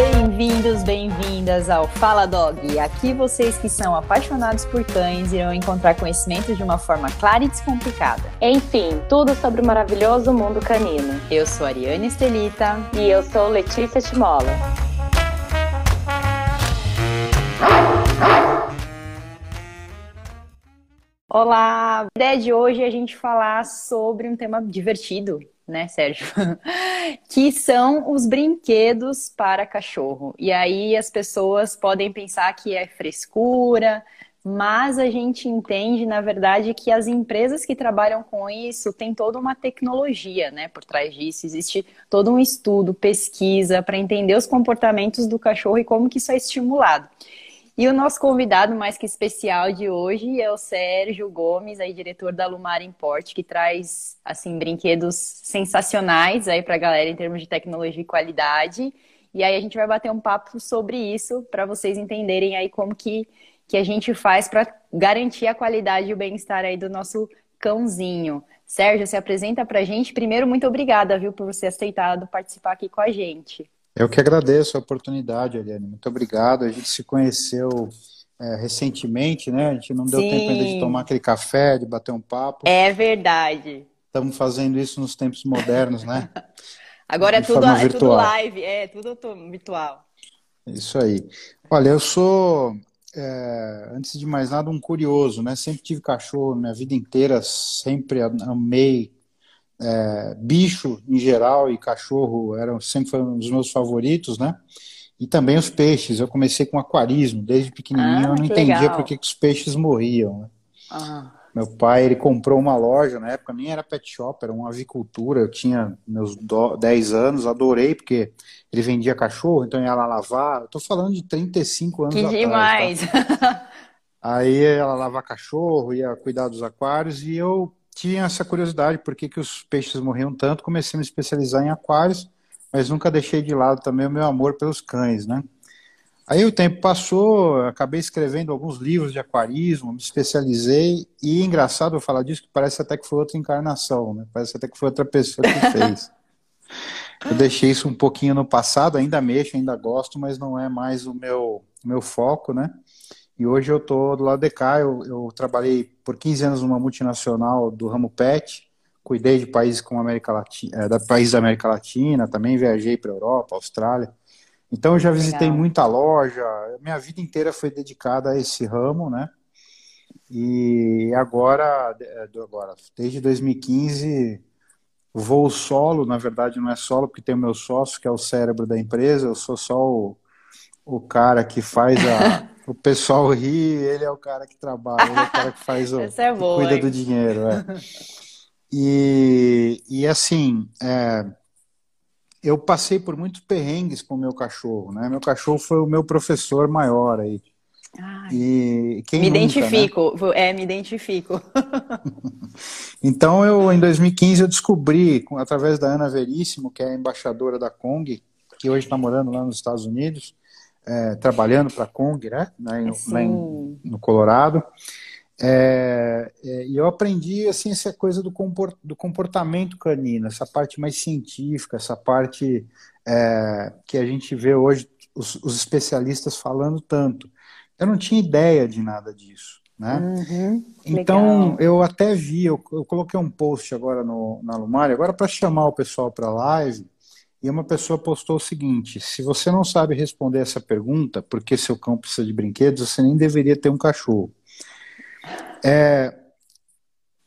Bem-vindos, bem-vindas ao Fala Dog. Aqui vocês que são apaixonados por cães irão encontrar conhecimento de uma forma clara e descomplicada. Enfim, tudo sobre o maravilhoso mundo canino. Eu sou Ariane Estelita. E eu sou Letícia Timola. Olá! A ideia de hoje é a gente falar sobre um tema divertido, né, Sérgio? que são os brinquedos para cachorro. E aí as pessoas podem pensar que é frescura, mas a gente entende, na verdade, que as empresas que trabalham com isso têm toda uma tecnologia né, por trás disso. Existe todo um estudo, pesquisa para entender os comportamentos do cachorro e como que isso é estimulado. E o nosso convidado mais que especial de hoje é o Sérgio Gomes, aí diretor da Lumar Import, que traz assim brinquedos sensacionais aí para a galera em termos de tecnologia e qualidade. E aí a gente vai bater um papo sobre isso para vocês entenderem aí como que, que a gente faz para garantir a qualidade e o bem-estar aí do nosso cãozinho. Sérgio, se apresenta para a gente. Primeiro, muito obrigada, viu, por você aceitado participar aqui com a gente. Eu que agradeço a oportunidade, Eliane. Muito obrigado. A gente se conheceu é, recentemente, né? A gente não deu Sim. tempo ainda de tomar aquele café, de bater um papo. É verdade. Estamos fazendo isso nos tempos modernos, né? Agora é tudo, é tudo live, é tudo virtual. Isso aí. Olha, eu sou, é, antes de mais nada, um curioso, né? Sempre tive cachorro minha vida inteira, sempre amei é, bicho em geral e cachorro eram sempre foram os meus favoritos, né? E também os peixes. Eu comecei com aquarismo desde pequenininho. Ah, eu não entendia legal. por que, que os peixes morriam. Né? Ah. Meu pai ele comprou uma loja na época, nem era pet shop, era uma avicultura. Eu tinha meus 10 anos, adorei porque ele vendia cachorro, então ia lá lavar. Eu tô falando de 35 anos que atrás. demais! Tá? Aí ela lava cachorro, ia cuidar dos aquários e eu tinha essa curiosidade, por que, que os peixes morriam tanto, comecei a me especializar em aquários, mas nunca deixei de lado também o meu amor pelos cães, né? Aí o tempo passou, acabei escrevendo alguns livros de aquarismo, me especializei, e engraçado eu falar disso, que parece até que foi outra encarnação, né? Parece até que foi outra pessoa que fez. eu deixei isso um pouquinho no passado, ainda mexo, ainda gosto, mas não é mais o meu, meu foco, né? E hoje eu estou do lado de cá, eu, eu, trabalhei por 15 anos numa multinacional do ramo PET, cuidei de países como América Latina, é, da países da América Latina, também viajei para Europa, Austrália. Então eu já visitei Legal. muita loja, minha vida inteira foi dedicada a esse ramo, né? E agora, é, agora desde 2015, voo solo, na verdade não é solo, porque tem o meu sócio, que é o cérebro da empresa, eu sou só o, o cara que faz a, o pessoal ri, ele é o cara que trabalha, ele é o cara que faz o é bom, cuida hein? do dinheiro. É. E, e assim, é, eu passei por muitos perrengues com o meu cachorro, né? Meu cachorro foi o meu professor maior aí. Ai, e quem me nunca, identifico, né? é, me identifico. então eu, em 2015, eu descobri, através da Ana Veríssimo, que é a embaixadora da Kong, que hoje está morando lá nos Estados Unidos, é, trabalhando para a Kong, né, lá em, no Colorado. É, é, e eu aprendi assim essa coisa do, comport, do comportamento canino, essa parte mais científica, essa parte é, que a gente vê hoje os, os, especialistas falando tanto. Eu não tinha ideia de nada disso, né? Uhum, então eu até vi, eu, eu, coloquei um post agora no, na Lumari, agora para chamar o pessoal para a live, e uma pessoa postou o seguinte: se você não sabe responder essa pergunta, por que seu cão precisa de brinquedos, você nem deveria ter um cachorro. É,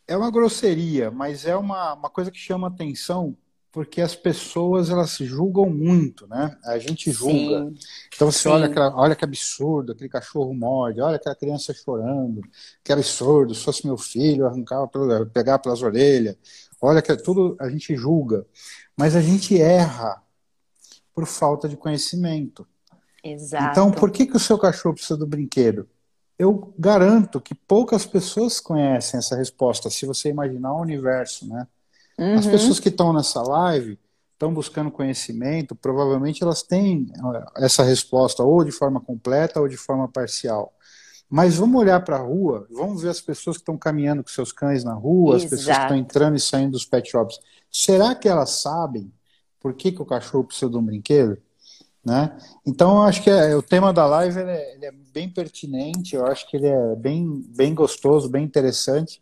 é uma grosseria, mas é uma, uma coisa que chama atenção porque as pessoas elas julgam muito, né? A gente julga. Sim, então você olha, aquela, olha que absurdo, aquele cachorro morde, olha aquela criança chorando, que absurdo, se fosse meu filho, arrancava, pegar pelas orelhas, olha que tudo a gente julga mas a gente erra por falta de conhecimento. Exato. Então, por que, que o seu cachorro precisa do brinquedo? Eu garanto que poucas pessoas conhecem essa resposta, se você imaginar o universo, né? Uhum. As pessoas que estão nessa live estão buscando conhecimento, provavelmente elas têm eh, essa resposta ou de forma completa ou de forma parcial. Mas vamos olhar para a rua, vamos ver as pessoas que estão caminhando com seus cães na rua, Exato. as pessoas que estão entrando e saindo dos pet shops. Será que elas sabem por que, que o cachorro precisa de um brinquedo? Né? Então, eu acho que é, o tema da live ele é, ele é, bem pertinente, eu acho que ele é bem, bem gostoso, bem interessante,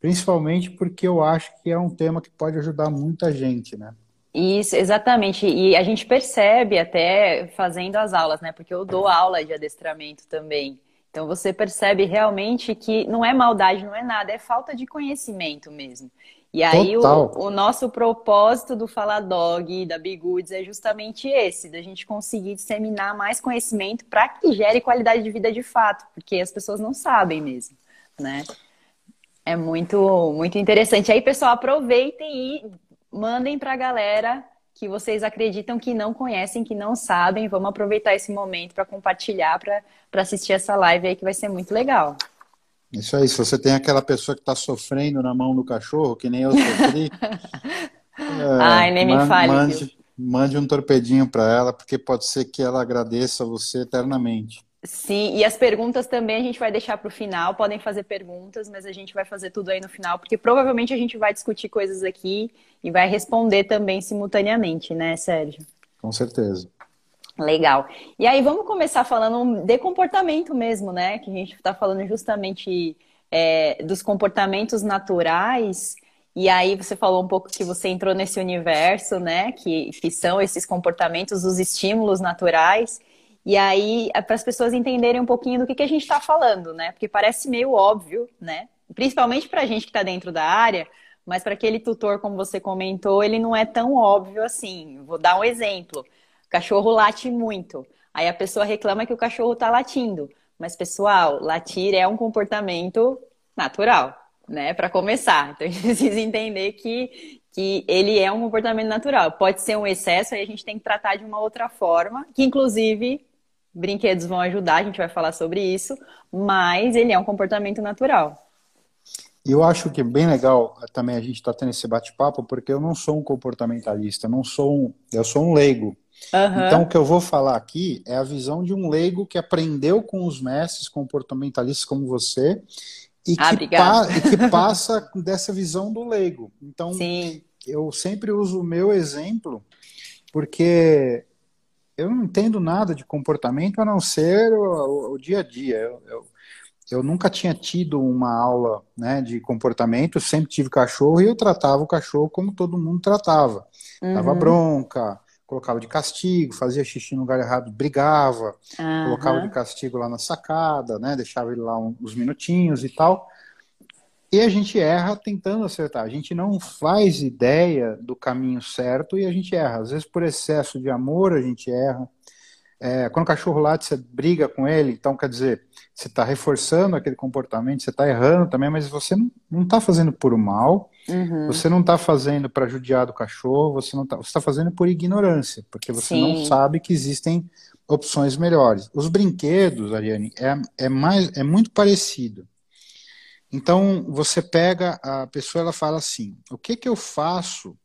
principalmente porque eu acho que é um tema que pode ajudar muita gente, né? Isso, exatamente. E a gente percebe até fazendo as aulas, né? Porque eu dou aula de adestramento também. Então você percebe realmente que não é maldade, não é nada, é falta de conhecimento mesmo. E aí o, o, nosso propósito do Fala Dog da Bigoods é justamente esse, da gente conseguir disseminar mais conhecimento para que gere qualidade de vida de fato, porque as pessoas não sabem mesmo, né? É muito muito interessante. Aí, pessoal, aproveitem e mandem para a galera que vocês acreditam que não conhecem, que não sabem. Vamos aproveitar esse momento para compartilhar, para assistir essa live aí que vai ser muito legal. Isso aí, se você tem aquela pessoa que está sofrendo na mão do cachorro, que nem eu sofri. é, Ai, nem me fale. Mande, mande um torpedinho para ela, porque pode ser que ela agradeça você eternamente. Sim, e as perguntas também a gente vai deixar para o final. Podem fazer perguntas, mas a gente vai fazer tudo aí no final, porque provavelmente a gente vai discutir coisas aqui e vai responder também simultaneamente, né, Sérgio? Com certeza. Legal. E aí vamos começar falando de comportamento mesmo, né? Que a gente está falando justamente é, dos comportamentos naturais. E aí você falou um pouco que você entrou nesse universo, né? Que, que são esses comportamentos, os estímulos naturais. E aí, é para as pessoas entenderem um pouquinho do que, que a gente está falando, né? Porque parece meio óbvio, né? Principalmente para a gente que está dentro da área, mas para aquele tutor, como você comentou, ele não é tão óbvio assim. Vou dar um exemplo cachorro late muito. Aí a pessoa reclama que o cachorro está latindo. Mas, pessoal, latir é um comportamento natural, né? Para começar. Então a gente precisa entender que, que ele é um comportamento natural. Pode ser um excesso, aí a gente tem que tratar de uma outra forma, que inclusive brinquedos vão ajudar, a gente vai falar sobre isso, mas ele é um comportamento natural. Eu acho que é bem legal também a gente estar tá tendo esse bate-papo, porque eu não sou um comportamentalista, não sou um, eu sou um leigo. Uhum. Então, o que eu vou falar aqui é a visão de um leigo que aprendeu com os mestres comportamentalistas como você e, ah, que, pa e que, passa dessa visão do leigo. Então, Sim. eu sempre uso o meu exemplo porque eu não entendo nada de comportamento a não ser o, o, o dia a dia. Eu, eu, eu, nunca tinha tido uma aula né, de comportamento, sempre tive cachorro e eu tratava o cachorro como todo mundo tratava. Uhum. Dava bronca, colocava de castigo, fazia xixi no lugar errado, brigava, uhum. colocava de castigo lá na sacada, né? Deixava ele lá uns minutinhos e tal. E a gente erra tentando acertar. A gente não faz ideia do caminho certo e a gente erra. Às vezes, por excesso de amor, a gente erra. É, quando o cachorro late, você briga com ele, então quer dizer, você está reforçando aquele comportamento, você está errando também, mas você não está fazendo por mal, uhum. você não está fazendo para judiar do cachorro, você não está tá fazendo por ignorância, porque você Sim. não sabe que existem opções melhores. Os brinquedos, Ariane, é, é, mais, é muito parecido. Então, você pega a pessoa, ela fala assim: o que, que eu faço?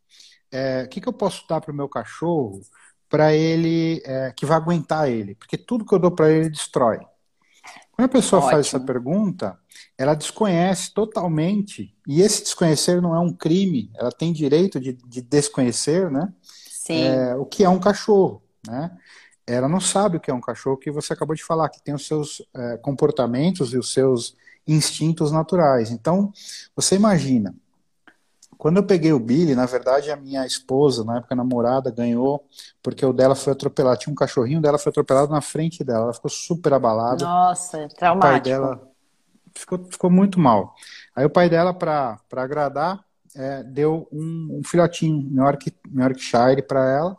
É, o que, que eu posso dar para o meu cachorro para ele, é, que vai aguentar ele, porque tudo que eu dou para ele destrói. Quando a pessoa Ótimo. faz essa pergunta, ela desconhece totalmente, e esse desconhecer não é um crime, ela tem direito de, de desconhecer, né? Sim. É, o que é um cachorro, né? Ela não sabe o que é um cachorro, que você acabou de falar, que tem os seus é, comportamentos e os seus instintos naturais. Então, você imagina, quando eu peguei o Billy, na verdade, a minha esposa, na época namorada, ganhou, porque o dela foi atropelado. Tinha um cachorrinho dela, foi atropelado na frente dela. Ela ficou super abalada. Nossa, traumático. O pai dela ficou, ficou muito mal. Aí o pai dela, para agradar, é, deu um, um filhotinho, York, Yorkshire, para ela.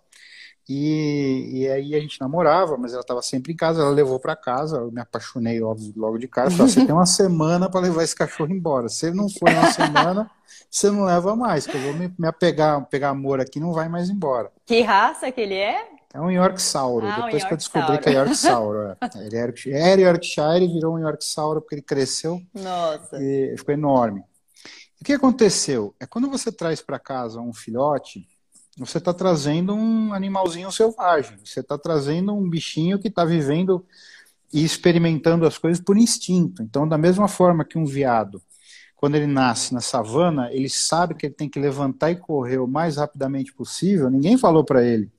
E, e aí a gente namorava, mas ela estava sempre em casa, ela levou para casa, eu me apaixonei óbvio, logo de cara, falei, você tem uma semana para levar esse cachorro embora. Se ele não for uma semana, você não leva mais, que eu vou me, me apegar, pegar amor aqui, não vai mais embora. Que raça que ele é? É um Yorkshire. Ah, Depois um que eu descobri que é Yorkshire. É. Ele era, era Yorkshire e virou um Yorkshire porque ele cresceu. Nossa. E ficou enorme. O que aconteceu? É quando você traz para casa um filhote, você está trazendo um animalzinho selvagem. Você está trazendo um bichinho que está vivendo e experimentando as coisas por instinto. Então, da mesma forma que um veado, quando ele nasce na savana, ele sabe que ele tem que levantar e correr o mais rapidamente possível. Ninguém falou para ele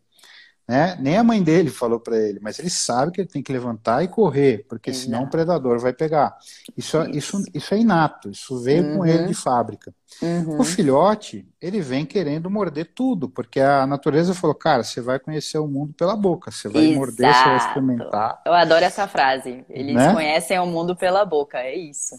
Né? Nem a mãe dele falou para ele, mas ele sabe que ele tem que levantar e correr, porque Exato. senão o predador vai pegar. Isso, é, isso. isso, isso é inato, isso veio uhum. com ele de fábrica. Uhum. O filhote, ele vem querendo morder tudo, porque a natureza falou, cara, você vai conhecer o mundo pela boca, você vai Exato. morder, você vai experimentar. Eu adoro essa frase. Eles né? conhecem o mundo pela boca, é isso.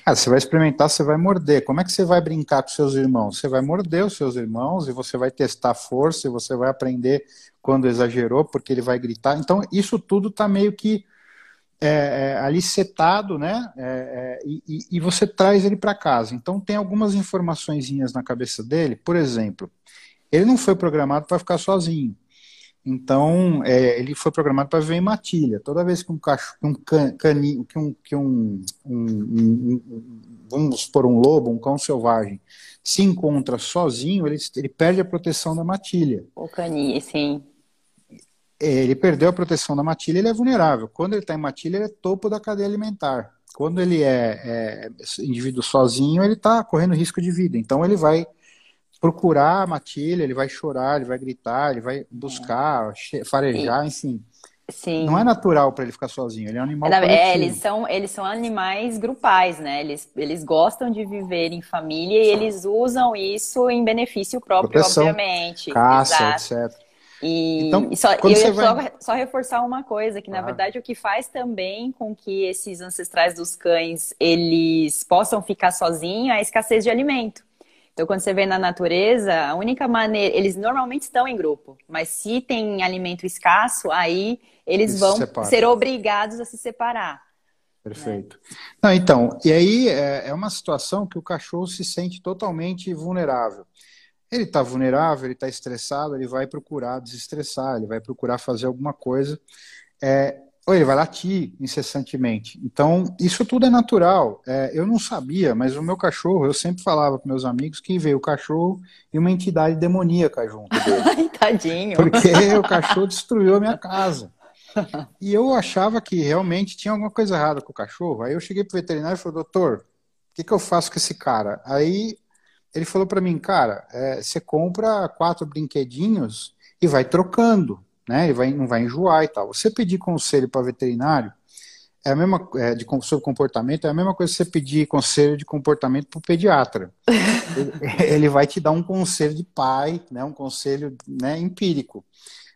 Cara, você vai experimentar, você vai morder. Como é que você vai brincar com seus irmãos? Você vai morder os seus irmãos e você vai testar força e você vai aprender quando exagerou, porque ele vai gritar. Então, isso tudo está meio que é, é, ali setado, né? É, é e, e, você traz ele para casa. Então, tem algumas informações na cabeça dele. Por exemplo, ele não foi programado para ficar sozinho. Então, é, ele foi programado para viver em matilha. Toda vez que um cachorro, um caninho, que um, que um, um, um, vamos supor, um lobo, um cão selvagem, se encontra sozinho, ele, ele perde a proteção da matilha. O caninho, sim. É, ele perdeu a proteção da matilha, ele é vulnerável. Quando ele está em matilha, ele é topo da cadeia alimentar. Quando ele é, é indivíduo sozinho, ele está correndo risco de vida. Então, ele vai procurar a matilha, ele vai chorar, ele vai gritar, ele vai buscar, é. farejar, enfim. Sim. Não é natural para ele ficar sozinho, ele é um animal é, é, eles são eles são animais grupais, né? Eles, eles gostam de viver em família e eles usam isso em benefício próprio, Proteção, obviamente. Caça, Exato. etc. E, então, e só, eu ia vai... só, só, reforçar uma coisa, que na ah. verdade o que faz também com que esses ancestrais dos cães eles possam ficar sozinhos é a escassez de alimento. Então, quando você vê na natureza, a única maneira. Eles normalmente estão em grupo, mas se tem alimento escasso, aí eles, vão ser obrigados a se separar. Perfeito. Né? Não, então, e aí é, é uma situação que o cachorro se sente totalmente vulnerável. Ele está vulnerável, ele está estressado, ele vai procurar desestressar, ele vai procurar fazer alguma coisa. É, ou ele vai latir incessantemente. Então, isso tudo é natural. É, eu não sabia, mas o meu cachorro, eu sempre falava para meus amigos que veio o cachorro e uma entidade demoníaca junto dele. Tadinho. Porque o cachorro destruiu a minha casa. E eu achava que realmente tinha alguma coisa errada com o cachorro. Aí eu cheguei pro veterinário e falei, doutor, o que, que eu faço com esse cara? Aí ele falou para mim, cara, é, você compra quatro brinquedinhos e vai trocando né? Ele vai, não vai enjoar e tal. Você pedir conselho para veterinário é a mesma é, de sobre comportamento é a mesma coisa que você pedir conselho de comportamento para o pediatra. ele, ele, vai te dar um conselho de pai, né? Um conselho né, empírico.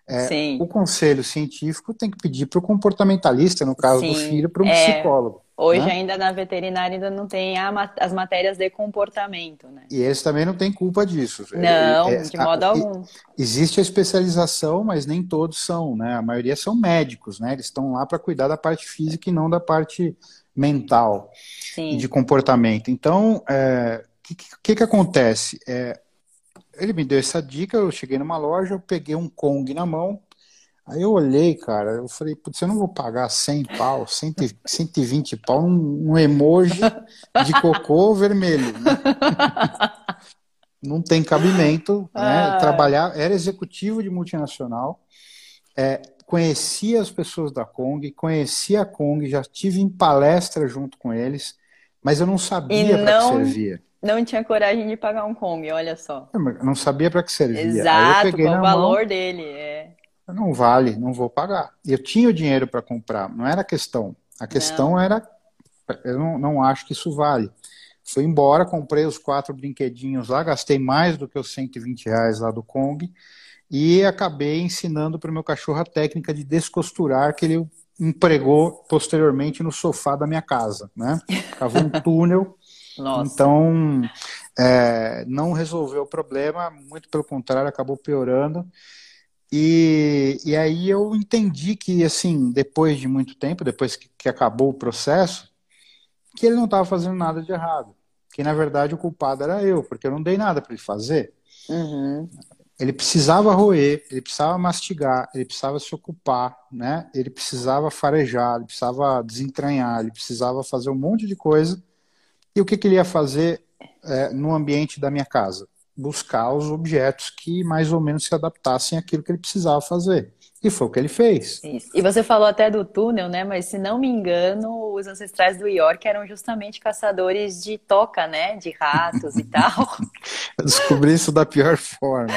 É, o conselho científico tem que pedir para o comportamentalista, no caso Sim, do filho, para um é, psicólogo. Hoje né? ainda na veterinária ainda não tem a, as matérias de comportamento, né? E eles também não têm culpa disso. Não, é, de modo a, algum. Existe a especialização, mas nem todos são, né? A maioria são médicos, né? Eles estão lá para cuidar da parte física e não da parte mental Sim. e de comportamento. Então, o é, que, que, que, acontece? É, ele me deu essa dica, eu cheguei numa loja, eu peguei um Kong na mão, aí eu olhei, cara, eu falei, putz, eu não vou pagar 100 pau, 100, 120 pau, um, um emoji de cocô vermelho, né? Não tem cabimento, né? Ah. Trabalhar, era executivo de multinacional, é, conhecia as pessoas da Kong, conhecia a Kong, já tive em palestra junto com eles, mas eu não sabia para que servia não tinha coragem de pagar um Kong, olha só. Eu não sabia para que servia. Exato, qual o valor mão, dele. É. Não vale, não vou pagar. Eu tinha o dinheiro para comprar, não era a questão. A questão não. era, eu não, não acho que isso vale. Fui embora, comprei os quatro brinquedinhos lá, gastei mais do que os 120 reais lá do Kong e acabei ensinando para o meu cachorro a técnica de descosturar que ele empregou posteriormente no sofá da minha casa, né? Cavou um túnel nossa. Então, é, não resolveu o problema, muito pelo contrário, acabou piorando. E, e aí eu entendi que, assim, depois de muito tempo, depois que, que acabou o processo, que ele não estava fazendo nada de errado. Que, na verdade, o culpado era eu, porque eu não dei nada para ele fazer. Uhum. Ele precisava roer, ele precisava mastigar, ele precisava se ocupar, né? Ele precisava farejar, ele precisava desentranhar, ele precisava fazer um monte de coisa e o que, que ele ia fazer é, no ambiente da minha casa? Buscar os objetos que mais ou menos se adaptassem àquilo que ele precisava fazer. E foi o que ele fez. Isso. E você falou até do túnel, né? Mas se não me engano, os ancestrais do York eram justamente caçadores de toca, né? De ratos e tal. Eu descobri isso da pior forma.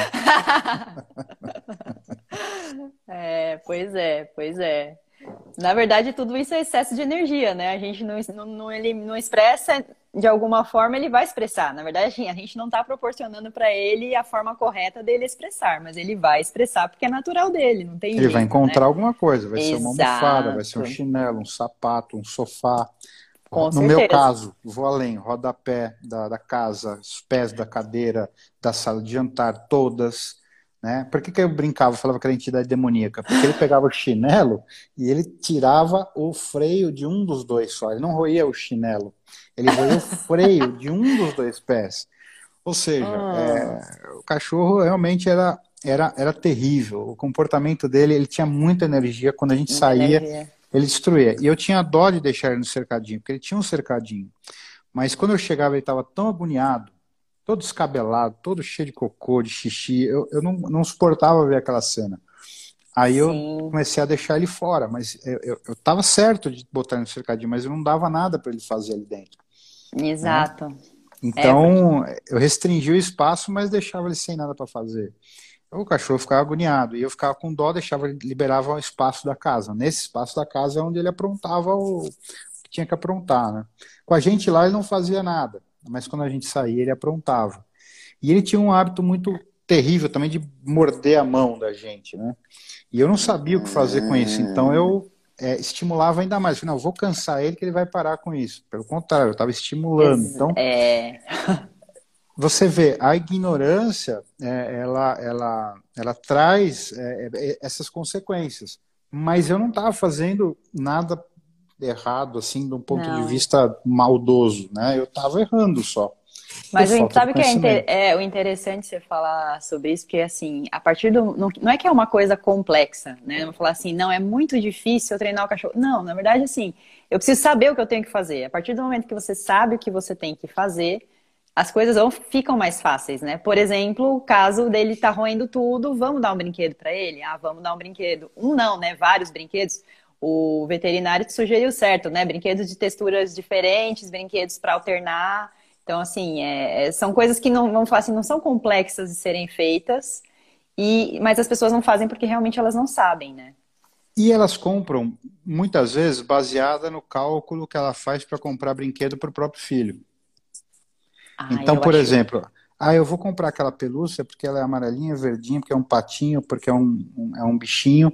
É, pois é, pois é. Na verdade, tudo isso é excesso de energia, né? A gente não, não, não, ele não expressa de alguma forma, ele vai expressar. Na verdade, assim, a gente não está proporcionando para ele a forma correta dele expressar, mas ele vai expressar porque é natural dele, não tem Ele jeito, vai encontrar né? alguma coisa, vai Exato. ser uma almofada, vai ser um chinelo, um sapato, um sofá. Com no certeza. meu caso, vou além, rodapé da, da casa, os pés da cadeira, da sala de jantar, todas. Né? Por que, que eu brincava, falava que era entidade demoníaca? Porque ele pegava o chinelo e ele tirava o freio de um dos dois só. Ele não roía o chinelo, ele roía o freio de um dos dois pés. Ou seja, Ah. é, o cachorro realmente era, era, era terrível. O comportamento dele, ele tinha muita energia. Quando a gente Muita saía, energia. ele destruía. E eu tinha dó de deixar ele no cercadinho, porque ele tinha um cercadinho. Mas quando eu chegava, ele estava tão agoniado, todo descabelado, todo cheio de cocô, de xixi. Eu, eu não, não suportava ver aquela cena. Aí eu Sim. comecei a deixar ele fora, mas eu, eu, certo de botar ele no cercadinho, mas eu não dava nada para ele fazer ali dentro. Exato. Então, eu restringi o espaço, mas deixava ele sem nada para fazer. O cachorro ficava agoniado e eu ficava com dó, deixava liberava o espaço da casa. Nesse espaço da casa é onde ele aprontava o que tinha que aprontar, né? Com a gente lá ele não fazia nada, mas quando a gente saía ele aprontava. E ele tinha um hábito muito terrível também de morder a mão da gente, né? E eu não sabia o que fazer com isso, então eu é, estimulava ainda mais. Não, vou cansar ele que ele vai parar com isso. Pelo contrário, eu estava estimulando. Então, É, você vê, a ignorância, é, ela, ela, ela traz é, é, essas consequências. Mas eu não estava fazendo nada errado, assim, de um ponto Não. de vista maldoso, né? Eu estava errando só. Mas o, falta sabe que é, inter- é o interessante você falar sobre isso, porque assim, a partir do. Não, não é que é uma coisa complexa, né? Eu vou falar assim, não, é muito difícil eu treinar o cachorro. Não, na verdade, assim, eu preciso saber o que eu tenho que fazer. A partir do momento que você sabe o que você tem que fazer, as coisas vão, ficam mais fáceis, né? Por exemplo, o caso dele tá roendo tudo, vamos dar um brinquedo para ele? Ah, vamos dar um brinquedo. Um não, né? Vários brinquedos. O veterinário te sugeriu certo, né? Brinquedos de texturas diferentes, brinquedos para alternar. Então, assim, é- é- são coisas que não, vamos falar assim, não são complexas de serem feitas, e, mas as pessoas não fazem porque realmente elas não sabem, né? E elas compram, muitas vezes, baseada no cálculo que ela faz para comprar brinquedo para o próprio filho. Ah, Então, por exemplo, ah, eu vou comprar aquela pelúcia porque ela é amarelinha, verdinha, porque é um patinho, porque é um, um- é um bichinho,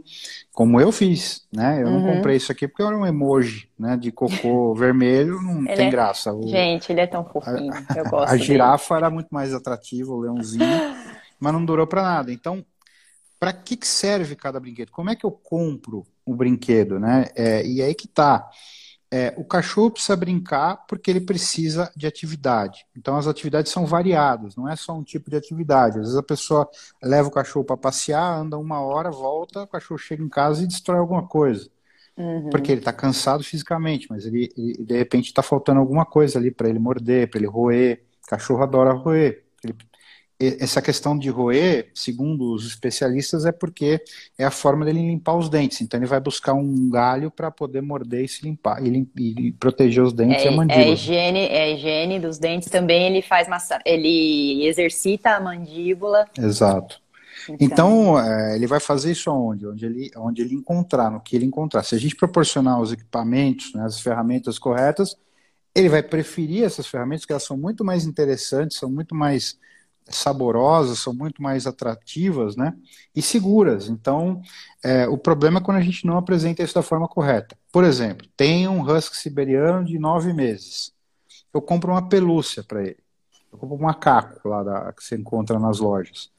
como eu fiz, né? Eu não Uhum. comprei isso aqui porque era um emoji, né, de cocô vermelho, não Ele tem é- graça. O- Gente, ele é tão fofinho, eu gosto a dele. girafa era muito mais atrativa, o leãozinho, mas não durou para nada. Então, para que que serve cada brinquedo? Como é que eu compro o brinquedo, né? É, e aí que tá. É, o cachorro precisa brincar porque ele precisa de atividade. Então, as atividades são variadas, não é só um tipo de atividade. Às vezes a pessoa leva o cachorro para passear, anda uma hora, volta, o cachorro chega em casa e destrói alguma coisa. Uhum. Porque ele está cansado fisicamente, mas ele, ele- de repente está faltando alguma coisa ali para ele morder, para ele roer. O cachorro adora roer. Ele- essa questão de roer, segundo os especialistas, é porque é a forma dele limpar os dentes. Então ele vai buscar um galho para poder morder e se limpar e, e proteger os dentes e a É, é a mandíbula. higiene, é a higiene dos dentes também, ele faz massa... ele exercita a mandíbula. Exato. Então, é, ele vai fazer isso aonde? Onde ele, onde ele encontrar, no que ele encontrar. Se a gente proporcionar os equipamentos, né, as ferramentas corretas, ele vai preferir essas ferramentas, que elas são muito mais interessantes, são muito mais saborosas, são muito mais atrativas, né? E seguras. Então, é, o problema é quando a gente não apresenta isso da forma correta. Por exemplo, tem um husky siberiano de nove meses. Eu compro uma pelúcia para ele. Eu compro um macaco lá da, que você encontra nas lojas.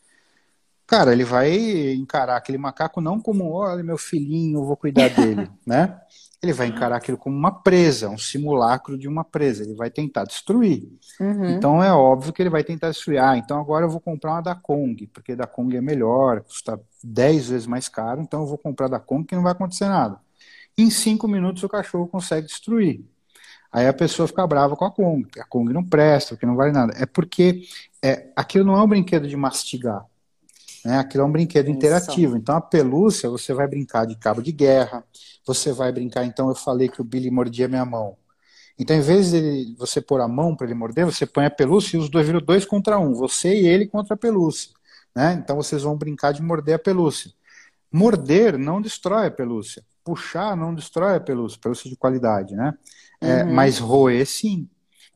Cara, ele vai encarar aquele macaco não como, olha, meu filhinho, vou cuidar dele, né? Ele vai encarar aquilo como uma presa, um simulacro de uma presa. Ele vai tentar destruir. Uhum. Então é óbvio que ele vai tentar destruir. Ah, então agora eu vou comprar uma da Kong, porque da Kong é melhor, custa 10 vezes mais caro, então eu vou comprar da Kong que não vai acontecer nada. Em cinco minutos o cachorro consegue destruir. Aí a pessoa fica brava com a Kong, a Kong não presta, porque não vale nada. É porque é, aquilo não é um brinquedo de mastigar. Né? Aquilo é um brinquedo Isso. interativo. Então a pelúcia, você vai brincar de cabo de guerra, você vai brincar, então eu falei que o Billy mordia minha mão. Então, em vez de você pôr a mão para ele morder, você põe a pelúcia e os dois viram dois contra um, você e ele contra a pelúcia. Né? Então vocês vão brincar de morder a pelúcia. Morder não destrói a pelúcia. Puxar não destrói a pelúcia, pelúcia de qualidade, né? É, uhum. Mas roer sim.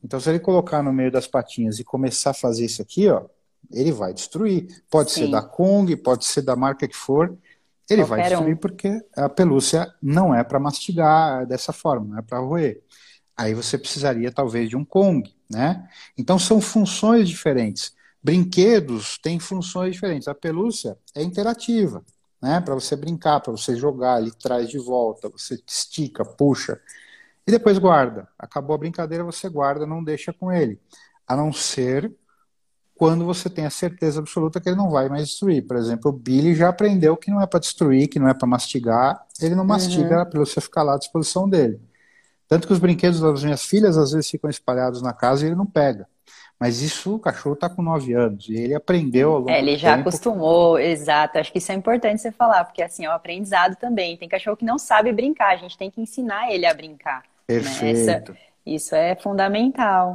Então, se ele colocar no meio das patinhas e começar a fazer isso aqui, ó, ele vai destruir. Pode sim. ser da Kong, pode ser da marca que for, ele Qualquer vai destruir um. porque a pelúcia não é para mastigar dessa forma, não é para roer. Aí você precisaria talvez de um Kong, né? Então são funções diferentes. Brinquedos têm funções diferentes. A pelúcia é interativa, né? Para você brincar, para você jogar, ele traz de volta, você estica, puxa e depois guarda. Acabou a brincadeira, você guarda, não deixa com ele. A não ser quando você tem a certeza absoluta que ele não vai mais destruir. Por exemplo, o Billy já aprendeu que não é para destruir, que não é para mastigar. Ele não mastiga uhum. pelo você ficar lá à disposição dele. Tanto que os brinquedos das minhas filhas às vezes ficam espalhados na casa e ele não pega. Mas isso, o cachorro está com 9 anos e ele aprendeu ao longo é, Ele já tempo. acostumou, exato. Acho que isso é importante você falar, porque assim, é um aprendizado também. Tem cachorro que não sabe brincar, a gente tem que ensinar ele a brincar. Perfeito. Né? Essa, isso é fundamental.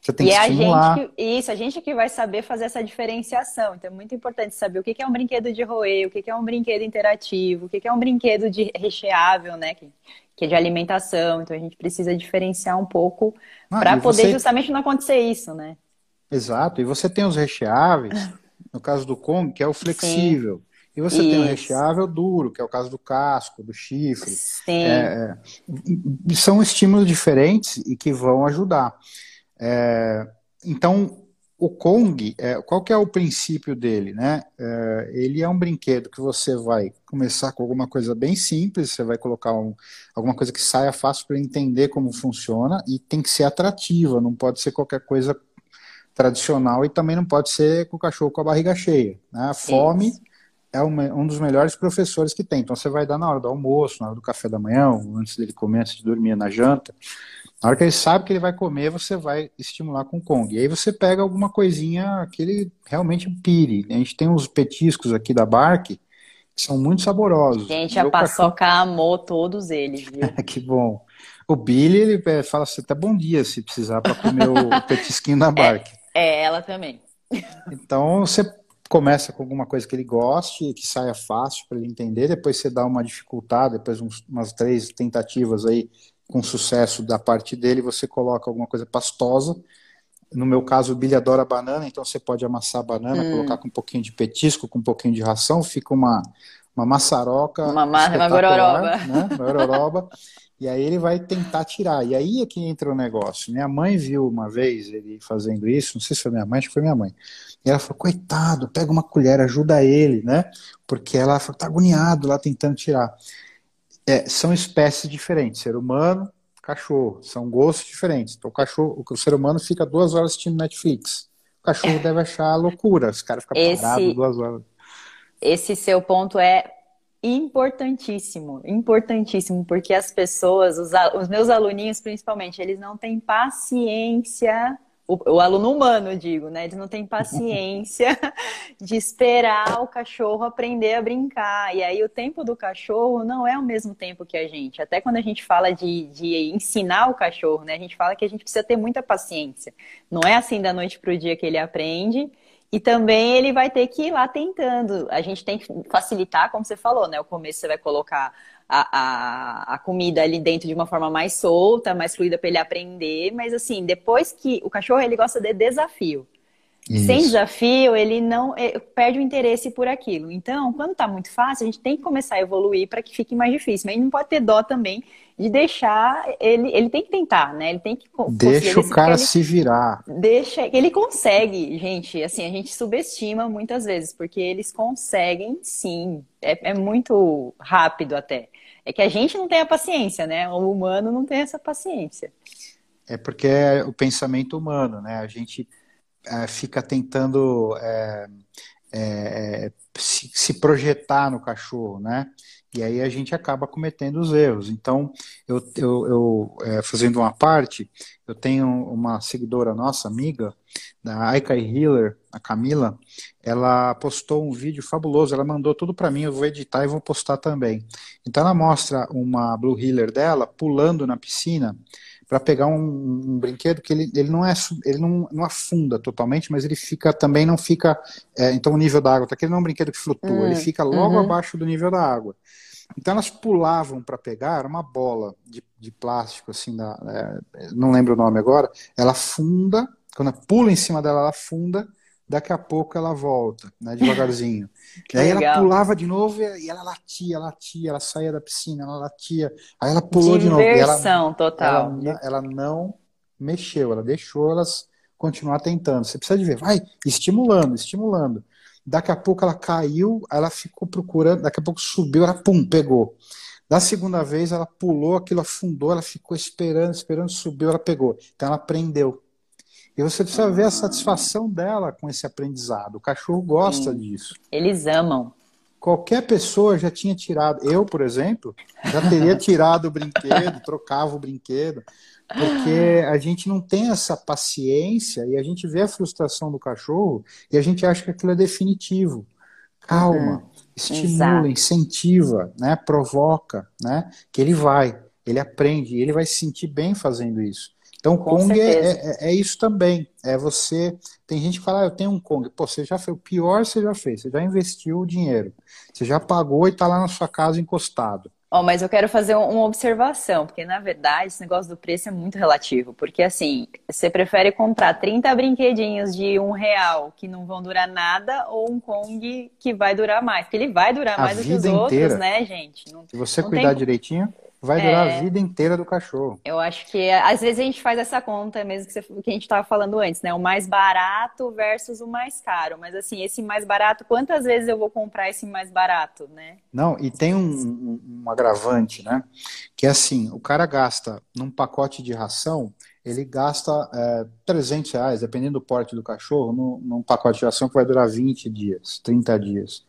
Você tem e que é estimular. a gente que, isso, a gente que vai saber fazer essa diferenciação. Então é muito importante saber o que é um brinquedo de roer, o que é um brinquedo interativo, o que é um brinquedo de recheável, né? Que, que é de alimentação. Então a gente precisa diferenciar um pouco ah, para poder você... justamente não acontecer isso, né? Exato. E você tem os recheáveis, no caso do Kong, que é o flexível. Sim. E você Isso. tem o recheável duro, que é o caso do casco, do chifre. Sim. É, é, são estímulos diferentes e que vão ajudar. É, então, o Kong, é, qual que é o princípio dele? Né? É, ele é um brinquedo que você vai começar com alguma coisa bem simples, você vai colocar um, alguma coisa que saia fácil para entender como funciona e tem que ser atrativa, não pode ser qualquer coisa tradicional e também não pode ser com o cachorro com a barriga cheia. Né? A fome é um dos melhores professores que tem. Então você vai dar na hora do almoço, na hora do café da manhã, antes dele comer, antes de dormir, na janta. Na hora que ele sabe que ele vai comer, você vai estimular com o Kong. E aí você pega alguma coisinha que ele realmente pire. A gente tem uns petiscos aqui da Bark que são muito saborosos. Gente, a Paçoca cachorro... amou todos eles, viu? que bom. O Billy, ele é, fala assim, até bom dia se precisar para comer o petisquinho da Bark. É, é, ela também. Então, você começa com alguma coisa que ele goste, que saia fácil para ele entender, depois você dá uma dificuldade, depois uns, umas três tentativas aí com sucesso da parte dele, você coloca alguma coisa pastosa. No meu caso, o Billy adora banana, então você pode amassar a banana, hum. colocar com um pouquinho de petisco, com um pouquinho de ração, fica uma, uma maçaroca. Uma, uma gororoba. Né? Uma gororoba. E aí ele vai tentar tirar. E aí é que entra o negócio. Minha mãe viu uma vez ele fazendo isso, não sei se foi minha mãe, acho que foi minha mãe. E ela falou, coitado, pega uma colher, ajuda ele, né? Porque ela falou, tá agoniado lá tentando tirar. É, são espécies diferentes, ser humano, cachorro, são gostos diferentes. Então o cachorro, o ser humano fica duas horas assistindo Netflix. O cachorro deve achar loucura, os caras ficam Esse... parados duas horas. Esse seu ponto é importantíssimo, importantíssimo, porque as pessoas, os, os, meus aluninhos principalmente, eles não têm paciência, o, o, aluno humano, digo, né? Eles não têm paciência de esperar o cachorro aprender a brincar. E aí o tempo do cachorro não é o mesmo tempo que a gente. Até quando a gente fala de, de ensinar o cachorro, né? A gente fala que a gente precisa ter muita paciência. Não é assim da noite para o dia que ele aprende. E também ele vai ter que ir lá tentando. A gente tem que facilitar, como você falou, né? O começo você vai colocar a, a, a comida ali dentro de uma forma mais solta, mais fluida para ele aprender. Mas assim, depois que o cachorro ele gosta de desafio. Isso. Sem desafio, ele não é, perde o interesse por aquilo. Então, quando está muito fácil, a gente tem que começar a evoluir para que fique mais difícil. Mas a gente não pode ter dó também de deixar ele, ele tem que tentar, né? Ele tem que deixa o cara ele, se virar. Deixa, ele consegue, gente. Assim, a gente subestima muitas vezes porque eles conseguem, sim. É, é muito rápido até. É que a gente não tem a paciência, né? O humano não tem essa paciência. É porque é o pensamento humano, né? A gente é, fica tentando é, é, se, se, projetar no cachorro, né? E aí a gente acaba cometendo os erros. Então, eu, eu, eu é, fazendo uma parte, eu tenho uma seguidora nossa, amiga, da Aikai Healer, a Camila, ela postou um vídeo fabuloso, ela mandou tudo para mim, eu vou editar e vou postar também. Então ela mostra uma Blue Healer dela pulando na piscina, para pegar um, um, brinquedo que ele, ele não é ele não, não afunda totalmente, mas ele fica também não fica é, então o nível da água, tá aquele não é um brinquedo que flutua, hum, ele fica logo uhum. abaixo do nível da água. Então elas pulavam para pegar uma bola de, de plástico assim, da, é, não lembro o nome agora, ela afunda, quando pula em cima dela ela afunda daqui a pouco ela volta, né, devagarzinho. e aí legal. ela pulava de novo e ela latia, latia, ela saía da piscina, ela latia, aí ela pulou Diversão de novo. Diversão total. Ela, ela, não mexeu, ela deixou elas continuar tentando. Você precisa de ver, vai estimulando, estimulando. Daqui a pouco ela caiu, ela ficou procurando, daqui a pouco subiu, ela pum, pegou. Da segunda vez ela pulou, aquilo afundou, ela ficou esperando, esperando, subiu, ela pegou. Então ela prendeu. E você precisa ver a satisfação dela com esse aprendizado. O cachorro gosta Sim. disso. Eles amam. Qualquer pessoa já tinha tirado, eu, por exemplo, já teria tirado o brinquedo, trocava o brinquedo, porque a gente não tem essa paciência e a gente vê a frustração do cachorro e a gente acha que aquilo é definitivo. Calma, uhum. estimula, Exato. incentiva, né, provoca, né, que ele vai, ele aprende, e ele vai se sentir bem fazendo isso. Então, o Kong é, é, é, isso também. É você. Tem gente que fala, ah, eu tenho um Kong. Pô, você já fez. O pior você já fez. Você já investiu o dinheiro. Você já pagou e está lá na sua casa encostado. Oh, mas eu quero fazer uma observação, porque na verdade esse negócio do preço é muito relativo. Porque assim, você prefere comprar 30 brinquedinhos de um real que não vão durar nada ou um Kong que vai durar mais? Porque ele vai durar A mais do que os inteira. outros, né, gente? Não, Se você cuidar tem... direitinho vai durar é, a vida inteira do cachorro. Eu acho que às vezes a gente faz essa conta mesmo que, você, que a gente estava falando antes, né? O mais barato versus o mais caro. Mas assim, esse mais barato, quantas vezes eu vou comprar esse mais barato, né? Não, e tem um, um, um agravante, né? Que é assim, o cara gasta num pacote de ração, ele gasta é, 300 reais, dependendo do porte do cachorro, num, num pacote de ração que vai durar 20 dias, 30 dias.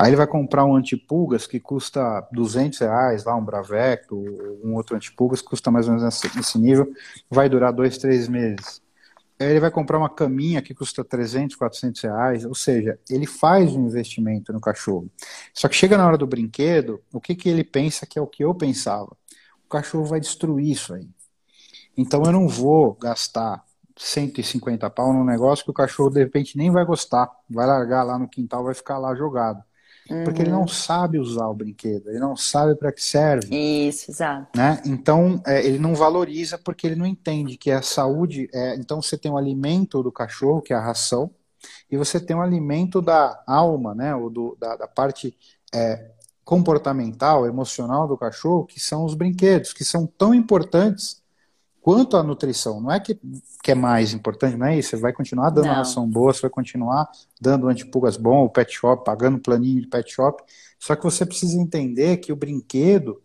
Aí ele vai comprar um antipulgas que custa 200 reais, lá um Bravecto, um outro antipulgas que custa mais ou menos nesse, nível, vai durar dois, três meses. Aí ele vai comprar uma caminha que custa 300, 400 reais, ou seja, ele faz um investimento no cachorro. Só que chega na hora do brinquedo, o que, que ele pensa que é o que eu pensava? O cachorro vai destruir isso aí. Então eu não vou gastar 150 pau num negócio que o cachorro de repente nem vai gostar, vai largar lá no quintal, vai ficar lá jogado. Uhum. Porque ele não uhum. sabe usar o brinquedo, ele não sabe para que serve. Isso, exato. Né? Então, é, ele não valoriza porque ele não entende que a saúde. É, então, você tem o alimento do cachorro, que é a ração, e você tem o alimento da alma, né? Ou do, da, da parte é, comportamental, emocional do cachorro, que são os brinquedos, que são tão importantes quanto à nutrição. Não é que, que é mais importante, não é isso. Você vai continuar dando não. ração boa, você vai continuar dando antipulgas bom, o pet shop, pagando planinho de pet shop. Só que você precisa entender que o brinquedo,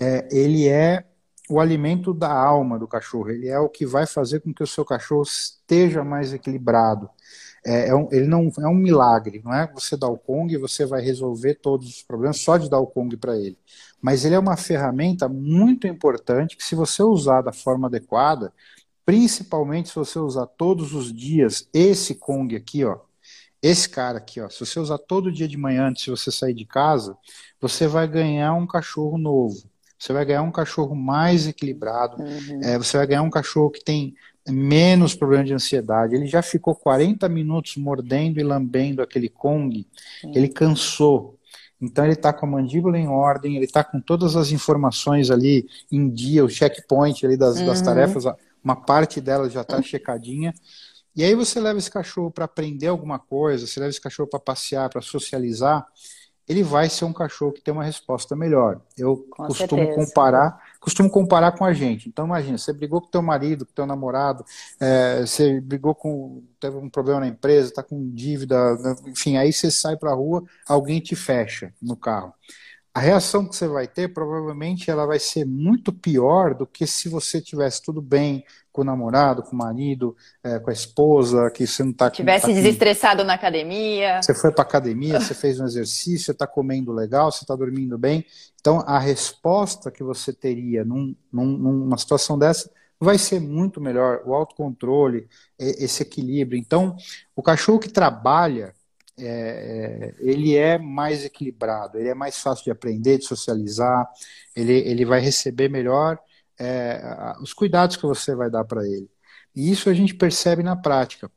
é, ele é o alimento da alma do cachorro. Ele é o que vai fazer com que o seu cachorro esteja mais equilibrado. É, é um, ele não é um milagre, não é você dar o Kong e você vai resolver todos os problemas só de dar o Kong para ele mas ele é uma ferramenta muito importante que, se você usar da forma adequada, principalmente se você usar todos os dias esse Kong aqui, ó, esse cara aqui, ó, se você usar todo dia de manhã antes de você sair de casa, você vai ganhar um cachorro novo. Você vai ganhar um cachorro mais equilibrado. Uhum. É, você vai ganhar um cachorro que tem menos problema de ansiedade. Ele já ficou 40 minutos mordendo e lambendo aquele Kong. Uhum. Ele cansou. Então ele está com a mandíbula em ordem, ele está com todas as informações ali em dia, o checkpoint ali das, uhum. das tarefas, uma parte delas já está checadinha. E aí você leva esse cachorro para aprender alguma coisa, você leva esse cachorro para passear, para socializar, ele vai ser um cachorro que tem uma resposta melhor. Eu com costumo certeza. comparar, costumo comparar com a gente. Então imagina, você brigou com teu marido, com teu namorado, é, você brigou com, teve um problema na empresa, está com dívida, né, enfim, aí você sai para a rua, alguém te fecha no carro a reação que você vai ter provavelmente ela vai ser muito pior do que se você tivesse tudo bem com o namorado, com o marido, é, com a esposa, que você não está tivesse tá desestressado na academia. Você foi para academia, você fez um exercício, você está comendo legal, você está dormindo bem. Então a resposta que você teria num, num, numa situação dessa vai ser muito melhor. O autocontrole, esse equilíbrio. Então o cachorro que trabalha é, é, ele é mais equilibrado, ele é mais fácil de aprender, de socializar, ele, ele vai receber melhor é, os cuidados que você vai dar para ele. E isso a gente percebe na prática.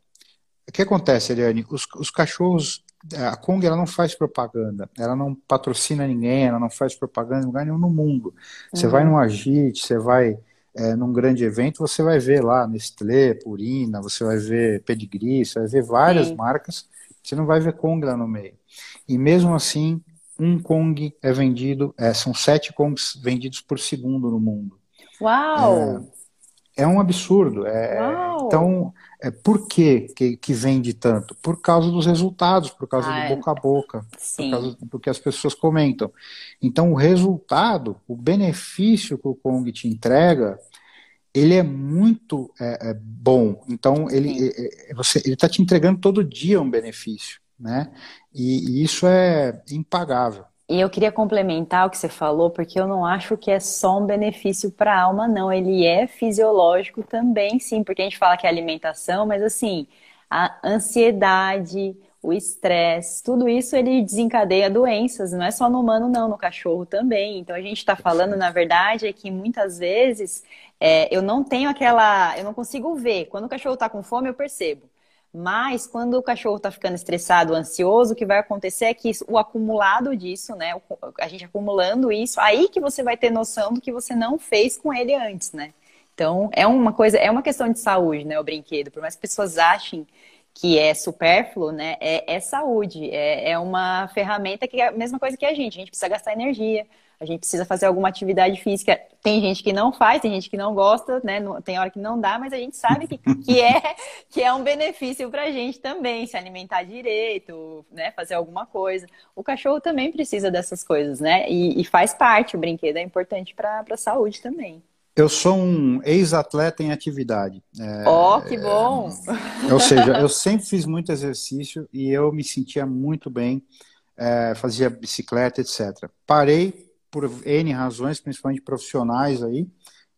O que acontece, Eliane? Os, os cachorros, a Kong ela não faz propaganda, ela não patrocina ninguém, ela não faz propaganda em lugar nenhum no mundo. Você uhum. vai num agite, você vai é, num grande evento, você vai ver lá Nestlé, Purina, você vai ver Pedigree, você vai ver várias Sim. marcas, você não vai ver Kong lá no meio. E mesmo assim, um Kong é vendido, é, são sete Kongs vendidos por segundo no mundo. Uau! É, é um absurdo. É, então, é, por que, que, que vende tanto? Por causa dos resultados, por causa ah, do boca a boca, sim. por causa do que as pessoas comentam. Então, o resultado, o benefício que o Kong te entrega, ele é muito é, é bom. Então, ele é, é, ele está te entregando todo dia um benefício, né? E, e isso é impagável. E eu queria complementar o que você falou, porque eu não acho que é só um benefício para a alma, não. Ele é fisiológico também, sim, porque a gente fala que é alimentação, mas assim, a ansiedade, o estresse, tudo isso ele desencadeia doenças, não é só no humano, não, no cachorro também. Então a gente está falando, na verdade, é que muitas vezes é, eu não tenho aquela. Eu não consigo ver. Quando o cachorro está com fome, eu percebo. Mas quando o cachorro está ficando estressado, ansioso, o que vai acontecer é que isso, o acumulado disso, né? A gente acumulando isso, aí que você vai ter noção do que você não fez com ele antes, né? Então é uma coisa, é uma questão de saúde, né? O brinquedo. Por mais que pessoas achem que é supérfluo, né? É, é saúde, é, é uma ferramenta que é a mesma coisa que a gente. A gente precisa gastar energia, a gente precisa fazer alguma atividade física. Tem gente que não faz, tem gente que não gosta, né? Tem hora que não dá, mas a gente sabe que, que, é, que é um benefício para a gente também, se alimentar direito, né? Fazer alguma coisa. O cachorro também precisa dessas coisas, né? E, e faz parte, o brinquedo é importante para a saúde também. Eu sou um ex-atleta em atividade. É, Ó, oh, que bom! É, ou seja, eu sempre fiz muito exercício e eu me sentia muito bem, é, fazia bicicleta, etc. Parei por N razões, principalmente profissionais aí,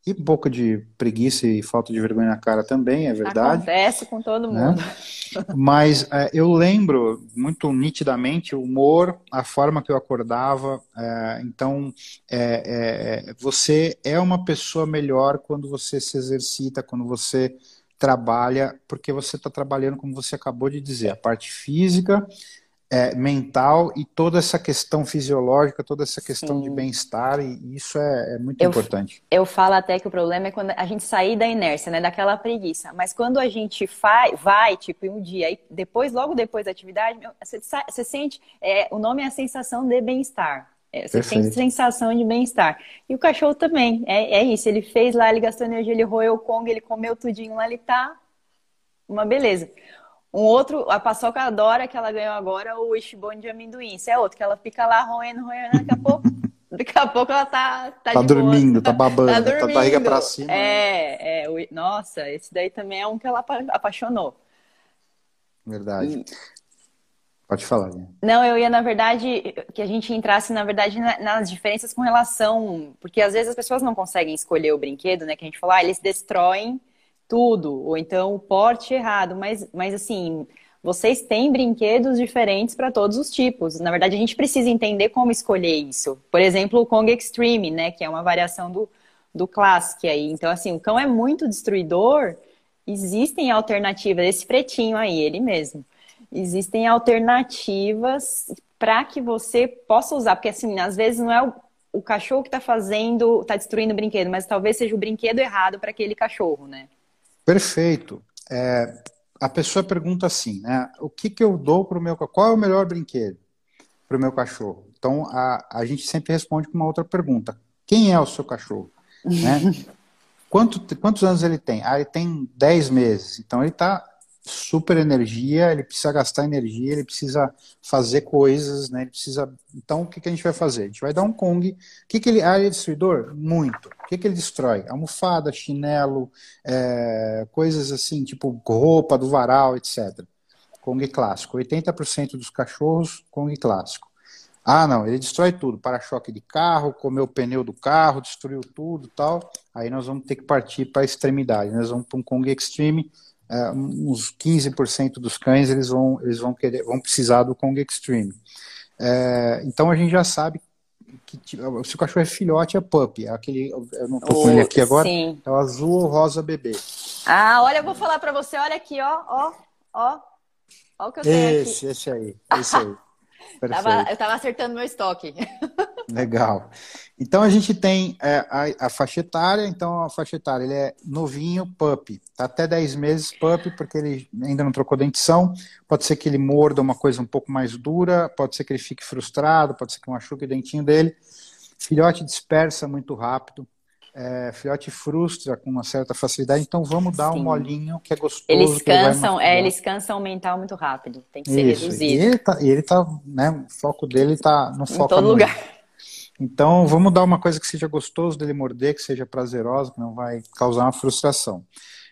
e um pouco de preguiça e falta de vergonha na cara também, é verdade. Acontece com todo né? mundo. Né? Mas é, eu lembro muito nitidamente o humor, a forma que eu acordava. É, então, é, é você é uma pessoa melhor quando você se exercita, quando você trabalha, porque você está trabalhando, como você acabou de dizer, a parte física, é, mental e toda essa questão fisiológica, toda essa questão Sim. de bem-estar, e isso é, é muito eu, importante. Eu falo até que o problema é quando a gente sair da inércia, né, daquela preguiça. Mas quando a gente vai, vai tipo, em um dia, e depois, logo depois da atividade, você, você sente, é, o nome é a sensação de bem-estar. É, você Perfeito. sente sensação de bem-estar. E o cachorro também, é, é isso. Ele fez lá, ele gastou energia, ele roeu o Kong, ele comeu tudinho lá, ele tá uma beleza. Um outro, a paçoca adora que ela ganhou agora, o ishibone de amendoim. Isso é outro, que ela fica lá roendo, roendo, daqui a pouco, daqui a pouco ela tá Tá, tá dormindo, tá babando, tá, dormindo. tá barriga pra cima. É, é, o, nossa, esse daí também é um que ela apaixonou. Verdade. E... Pode falar. Né? Não, eu ia, na verdade, que a gente entrasse, na verdade, nas diferenças com relação. Porque às vezes as pessoas não conseguem escolher o brinquedo, né? Que a gente falou, ah, eles destroem tudo, ou então o porte errado, mas, mas assim, vocês têm brinquedos diferentes para todos os tipos. Na verdade, a gente precisa entender como escolher isso. Por exemplo, o Kong Extreme, né, que é uma variação do, do Classic aí. Então, assim, o cão é muito destruidor, existem alternativas, esse pretinho aí, ele mesmo. Existem alternativas para que você possa usar, porque assim, às vezes não é o, o cachorro que está fazendo, está destruindo o brinquedo, mas talvez seja o brinquedo errado para aquele cachorro, né? Perfeito. É, a pessoa pergunta assim, né? O que, que eu dou para o meu Qual é o melhor brinquedo para o meu cachorro? Então, a, a gente sempre responde com uma outra pergunta. Quem é o seu cachorro? Né? Quanto, quantos anos ele tem? Ah, ele tem 10 meses. Então, ele está super energia, ele precisa gastar energia, ele precisa fazer coisas, né? Ele precisa. Então, o que, que a gente vai fazer? A gente vai dar um Kong. O que, que ele. Ah, ele é destruidor? Muito. O que, que ele destrói? Almofada, chinelo, é, coisas assim, tipo roupa do varal, etc. Kong clássico. 80% dos cachorros, Kong clássico. Ah, não, ele destrói tudo. Para-choque de carro, comeu o pneu do carro, destruiu tudo tal. Aí nós vamos ter que partir para a extremidade. Nós vamos para um Kong Extreme é, uns 15% dos cães eles vão, eles vão, querer, vão precisar do Kong Extreme. É, então a gente já sabe que, se o cachorro é filhote, é pup. É aquele, eu não tô com ele aqui agora. Sim. É o azul ou rosa bebê. Ah, olha, eu vou falar para você, olha aqui, ó, ó, ó. Olha o que eu tenho esse, aqui. Esse aí, esse aí. tava, eu tava acertando meu estoque. Legal. Então a gente tem é, a, a, faixa etária, então a faixa etária ele é novinho, pup, tá até 10 meses pup, porque ele ainda não trocou dentição, pode ser que ele morda uma coisa um pouco mais dura, pode ser que ele fique frustrado, pode ser que machuque o dentinho dele. Filhote dispersa muito rápido, é, filhote frustra com uma certa facilidade, então vamos dar Sim. um molinho que é gostoso. Eles cansam, é, eles cansam mental muito rápido, tem que ser Isso. reduzido. E ele tá, ele tá, né, o foco dele tá no foco. Em todo lugar. Então, vamos dar uma coisa que seja gostoso dele morder, que seja prazerosa, que não vai causar uma frustração.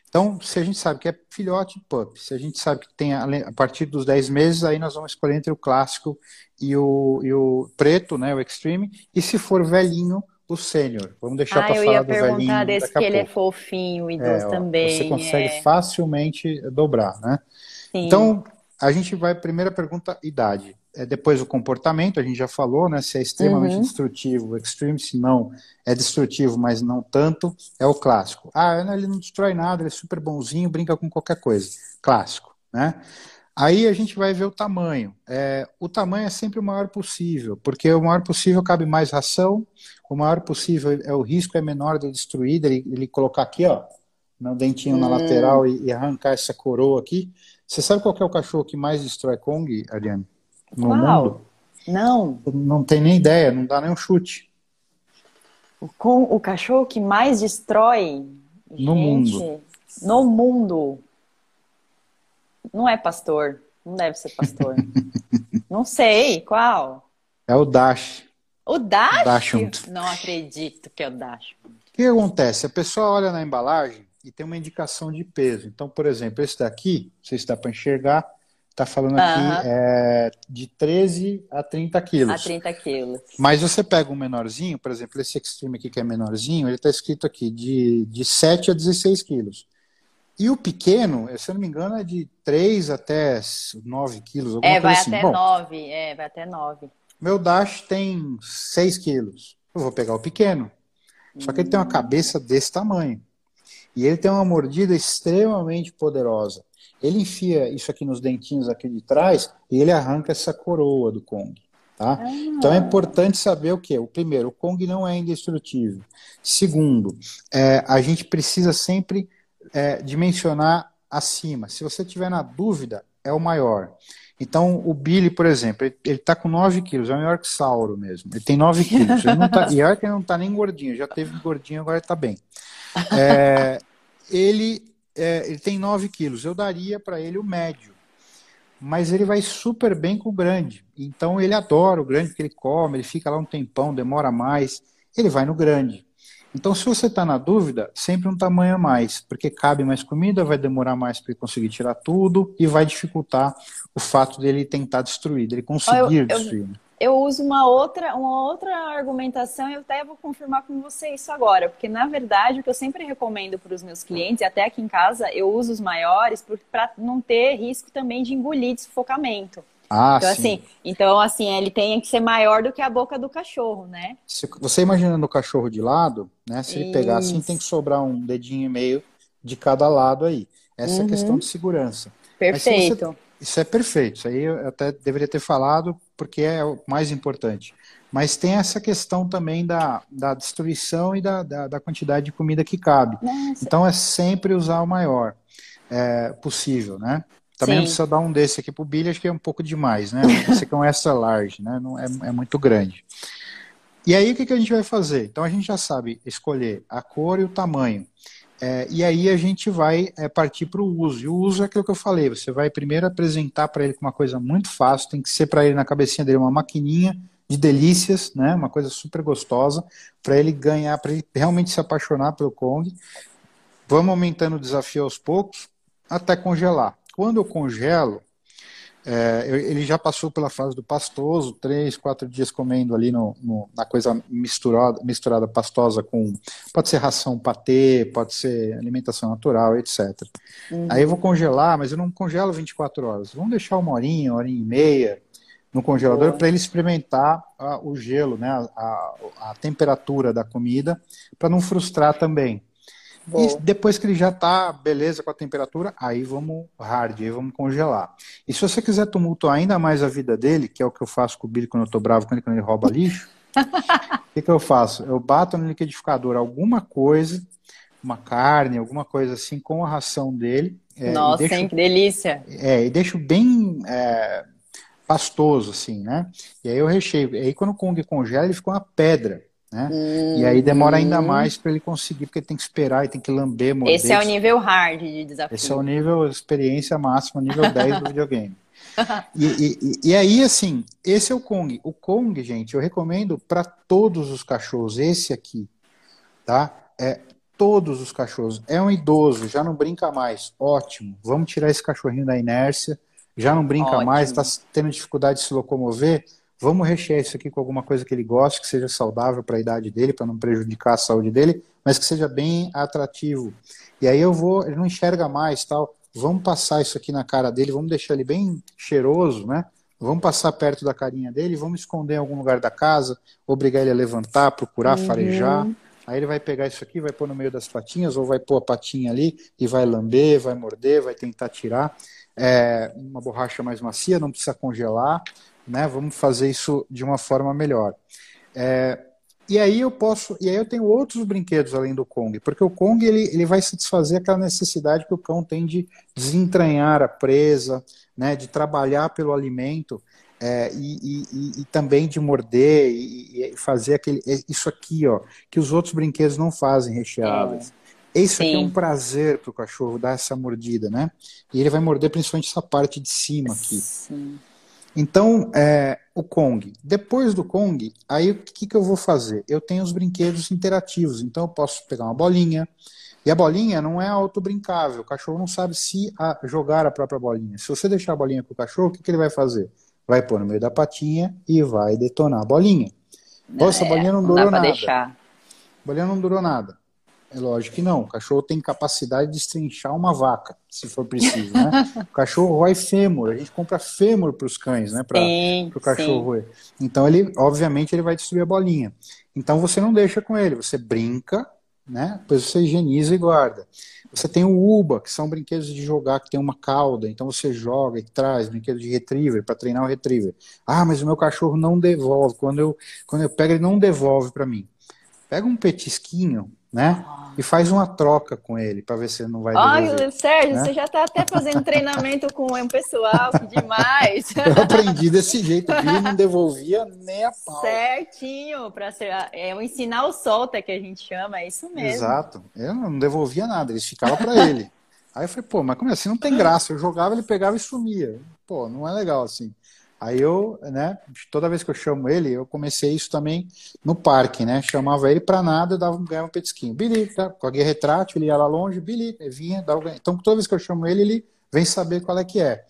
Então, se a gente sabe que é filhote pup, se a gente sabe que tem a, partir dos 10 meses, aí nós vamos escolher entre o clássico e o, e o preto, né, o extreme, e se for velhinho, o sênior. Vamos deixar ah, para falar do velhinho. Eu ia perguntar desse que ele é fofinho, idoso é, também. Você consegue é. facilmente dobrar, né? Sim. Então, a gente vai, primeira pergunta, idade. É, depois o comportamento, a gente já falou, né? Se é extremamente uhum. destrutivo, extreme, se não é destrutivo, mas não tanto, é o clássico. Ah, ele não destrói nada, ele é super bonzinho, brinca com qualquer coisa. Clássico, né? Aí a gente vai ver o tamanho. É, o tamanho é sempre o maior possível, porque o maior possível cabe mais ração, o maior possível é o risco é menor de destruir, ele, ele colocar aqui, ó, no dentinho hum. na lateral e, e, arrancar essa coroa aqui. Você sabe qual é o cachorro que mais destrói Kong, Ariane? No qual? mundo? Não. Não tem nem ideia, não dá nem um chute. O, com, o cachorro que mais destrói no gente, mundo. No mundo. Não é pastor. Não deve ser pastor. não sei. Qual? É o Dash. O Dash? Dachshund. Não acredito que é o Dash. O que acontece? A pessoa olha na embalagem e tem uma indicação de peso. Então, por exemplo, esse daqui, não sei se dá para enxergar, está falando aqui uh -huh. é, de 13 a 30 quilos. A 30 quilos. Mas você pega um menorzinho, por exemplo, esse Extreme aqui que é menorzinho, ele está escrito aqui de, de 7 a 16 quilos. E o pequeno, se eu não me engano, é de 3 até 9 quilos. É, vai assim. até Bom, 9. É, vai até 9. Meu Dash tem 6 quilos. Eu vou pegar o pequeno. Só que ele tem uma cabeça desse tamanho. E ele tem uma mordida extremamente poderosa. Ele enfia isso aqui nos dentinhos aqui de trás e ele arranca essa coroa do Kong. Tá? Ah. Então é importante saber o que? O primeiro, o Kong não é indestrutível. Segundo, é, a gente precisa sempre é, dimensionar acima. Se você tiver na dúvida, é o maior. Então, o Billy, por exemplo, ele está com 9 quilos, é o maior que Sauro mesmo. Ele tem 9 quilos. Ele não tá, e olha que ele não está nem gordinho, já teve gordinho, agora está bem. É, ele, é, ele tem 9 quilos, eu daria para ele o médio. Mas ele vai super bem com o grande. Então, ele adora o grande que ele come, ele fica lá um tempão, demora mais. Ele vai no grande. Então, se você está na dúvida, sempre um tamanho a mais, porque cabe mais comida, vai demorar mais para ele conseguir tirar tudo e vai dificultar o fato dele tentar destruir, dele conseguir eu, destruir. Eu, uso uma outra, uma outra argumentação e eu até vou confirmar com você isso agora, porque na verdade o que eu sempre recomendo para os meus clientes, e até aqui em casa, eu uso os maiores para não ter risco também de engolir de sufocamento. Ah, então, sim. assim, então, assim, ele tem que ser maior do que a boca do cachorro, né? Se você imaginando o cachorro de lado, né? Se ele pegar assim, tem que sobrar um dedinho e meio de cada lado aí. Essa uhum. é a questão de segurança. Perfeito. Isso é perfeito. Isso aí eu até deveria ter falado, porque é o mais importante. Mas tem essa questão também da, da destruição e da, da, da quantidade de comida que cabe. Nossa. Então é sempre usar o maior é, possível, né? Também Sim. não precisa dar um desse aqui pro Billy, acho que é um pouco demais, né? Esse aqui é um extra large, né? Não é, é muito grande. E aí o que, que a gente vai fazer? Então a gente já sabe escolher a cor e o tamanho. É, e aí a gente vai é, partir para o uso. E o uso é aquilo que eu falei. Você vai primeiro apresentar para ele uma coisa muito fácil, tem que ser para ele na cabecinha dele uma maquininha de delícias, né? Uma coisa super gostosa para ele ganhar, para ele realmente se apaixonar pelo Kong. Vamos aumentando o desafio aos poucos até congelar. Quando eu congelo, é, ele já passou pela fase do pastoso, três, quatro dias comendo ali no, no, na coisa misturada, misturada pastosa com. Pode ser ração patê, pode ser alimentação natural, etc. Uhum. Aí eu vou congelar, mas eu não congelo 24 horas. Vamos deixar uma horinha, uma horinha e meia, no congelador para ele experimentar a, o gelo, né, a, a, a temperatura da comida, para não frustrar também. Boa. E depois que ele já está beleza com a temperatura, aí vamos hard, aí vamos congelar. E se você quiser tumultuar ainda mais a vida dele, que é o que eu faço com o Billy quando eu estou bravo, quando ele rouba lixo, o que, que eu faço? Eu bato no liquidificador alguma coisa, uma carne, alguma coisa assim, com a ração dele. É, Nossa, deixo, hein, que delícia! É, e deixo bem é, pastoso, assim, né? E aí eu recheio. E aí quando o Kong congela, ele fica uma pedra. Né? Hum, e aí demora ainda mais para ele conseguir, porque ele tem que esperar e tem que lamber, morder. Esse é o nível hard de desafio. Esse é o nível experiência máxima, nível 10 do videogame. E, e, e, aí, assim, esse é o Kong. O Kong, gente, eu recomendo para todos os cachorros. Esse aqui, tá? É todos os cachorros. É um idoso, já não brinca mais. Ótimo. Vamos tirar esse cachorrinho da inércia. Já não brinca Ótimo. mais, está tendo dificuldade de se locomover Vamos rechear isso aqui com alguma coisa que ele goste, que seja saudável para a idade dele, para não prejudicar a saúde dele, mas que seja bem atrativo. E aí eu vou, ele não enxerga mais, tal. Vamos passar isso aqui na cara dele, vamos deixar ele bem cheiroso, né? Vamos passar perto da carinha dele, vamos esconder em algum lugar da casa, obrigar ele a levantar, procurar, uhum. farejar. Aí ele vai pegar isso aqui, vai pôr no meio das patinhas, ou vai pôr a patinha ali e vai lamber, vai morder, vai tentar tirar. É, uma borracha mais macia, não precisa congelar né? Vamos fazer isso de uma forma melhor. É, e aí eu posso, e aí eu tenho outros brinquedos além do Kong, porque o Kong ele, ele vai satisfazer aquela necessidade que o cão tem de desentranhar a presa, né? De trabalhar pelo alimento. É, e, e, e, também de morder e, e, fazer aquele isso aqui ó que os outros brinquedos não fazem recheáveis é. isso Sim. aqui é um prazer para o cachorro dar essa mordida né e ele vai morder principalmente essa parte de cima aqui Sim. Então, é, o Kong. Depois do Kong, aí o que, que eu vou fazer? Eu tenho os brinquedos interativos. Então, eu posso pegar uma bolinha. E a bolinha não é auto-brincável. O cachorro não sabe se a, jogar a própria bolinha. Se você deixar a bolinha para o cachorro, o que, que ele vai fazer? Vai pôr no meio da patinha e vai detonar a bolinha. Nossa, é, a bolinha não, não durou nada. Deixar. A bolinha não durou nada. É lógico que não. O cachorro tem capacidade de destrinchar uma vaca, se for preciso, né? o cachorro rói fêmur. A gente compra fêmur para os cães, né? Para o cachorro roer. Então, ele, obviamente, ele vai destruir a bolinha. Então, você não deixa com ele. Você brinca, né? Depois você higieniza e guarda. Você tem o Uba, que são brinquedos de jogar que tem uma cauda. Então, você joga e traz brinquedo de retriever para treinar o retriever. Ah, mas o meu cachorro não devolve. Quando eu, quando eu pego, ele não devolve para mim. Pega um petisquinho, né? E faz uma troca com ele para ver se ele não vai. Ai, Sérgio, né? você já está até fazendo treinamento com o pessoal, que demais. Eu aprendi desse jeito, ele não devolvia nem a pau. Certinho, para ser é o ensinar o solta que a gente chama, é isso mesmo. Exato. Eu não devolvia nada, eles ficavam para ele. Aí eu falei, pô, mas como é assim? Não tem graça. Eu jogava, ele pegava e sumia. Pô, não é legal assim. Aí eu, né, toda vez que eu chamo ele, eu comecei isso também no parque, né? Chamava ele para nada, dava um ganhava um petisquinho. Billy, tá? com a guia retrátil, ele ia lá longe, Billy, vinha, dava Então toda vez que eu chamo ele, ele vem saber qual é que é.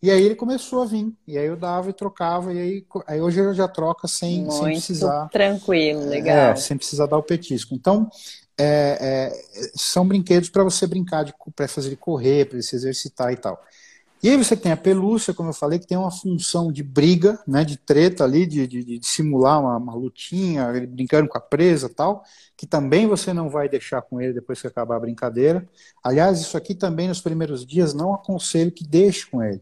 E aí ele começou a vir, e aí eu dava e trocava, e aí, aí hoje eu já troca sem, sem precisar. Tranquilo, é, legal. É, sem precisar dar o petisco. Então, é, é, são brinquedos para você brincar, para fazer ele correr, para ele se exercitar e tal. E aí você tem a pelúcia, como eu falei, que tem uma função de briga, né, de treta ali, de, de, de simular uma, uma, lutinha, brincando com a presa tal, que também você não vai deixar com ele depois que acabar a brincadeira. Aliás, isso aqui também nos primeiros dias não aconselho que deixe com ele,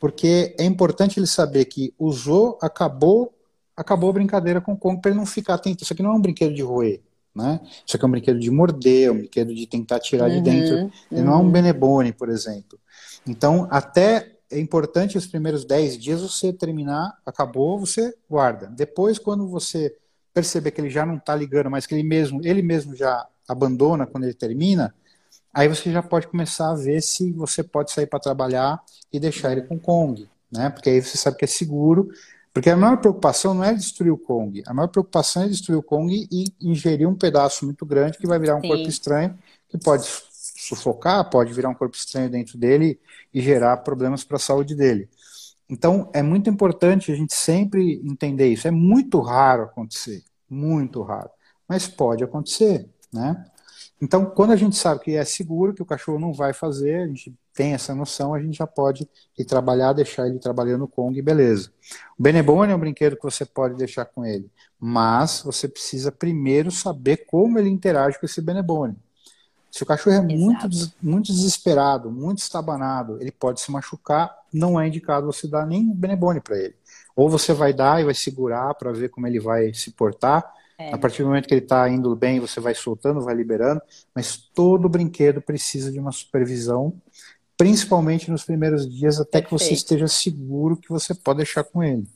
porque é importante ele saber que usou, acabou, acabou a brincadeira com o Kong para ele não ficar atento. Isso aqui não é um brinquedo de roer. Né? Isso aqui é um brinquedo de morder, um brinquedo de tentar tirar uhum, de dentro. Ele uhum. não é um uhum. Benebone, por exemplo. Então, até é importante os primeiros 10 dias você terminar, acabou, você guarda. Depois, quando você perceber que ele já não está ligando, mas que ele mesmo, ele mesmo já abandona quando ele termina, aí você já pode começar a ver se você pode sair para trabalhar e deixar ele com Kong, né? Porque aí você sabe que é seguro. Porque a maior preocupação não é destruir o Kong, a maior preocupação é destruir o Kong e ingerir um pedaço muito grande que vai virar um Sim. corpo estranho, que pode sufocar, pode virar um corpo estranho dentro dele e gerar problemas para a saúde dele. Então, é muito importante a gente sempre entender isso. É muito raro acontecer, muito raro, mas pode acontecer, né? Então, quando a gente sabe que é seguro, que o cachorro não vai fazer, a gente tem essa noção, a gente já pode ir trabalhar, deixar ele trabalhando no Kong, beleza. O Benebone é um brinquedo que você pode deixar com ele, mas você precisa primeiro saber como ele interage com esse Benebone. Se o cachorro é muito, muito desesperado, muito estabanado, ele pode se machucar, não é indicado você dar nem Benebone para ele. Ou você vai dar e vai segurar para ver como ele vai se portar. É. A partir do momento que ele está indo bem, você vai soltando, vai liberando. Mas todo brinquedo precisa de uma supervisão, principalmente nos primeiros dias, até Perfeito. que você esteja seguro que você pode deixar com ele.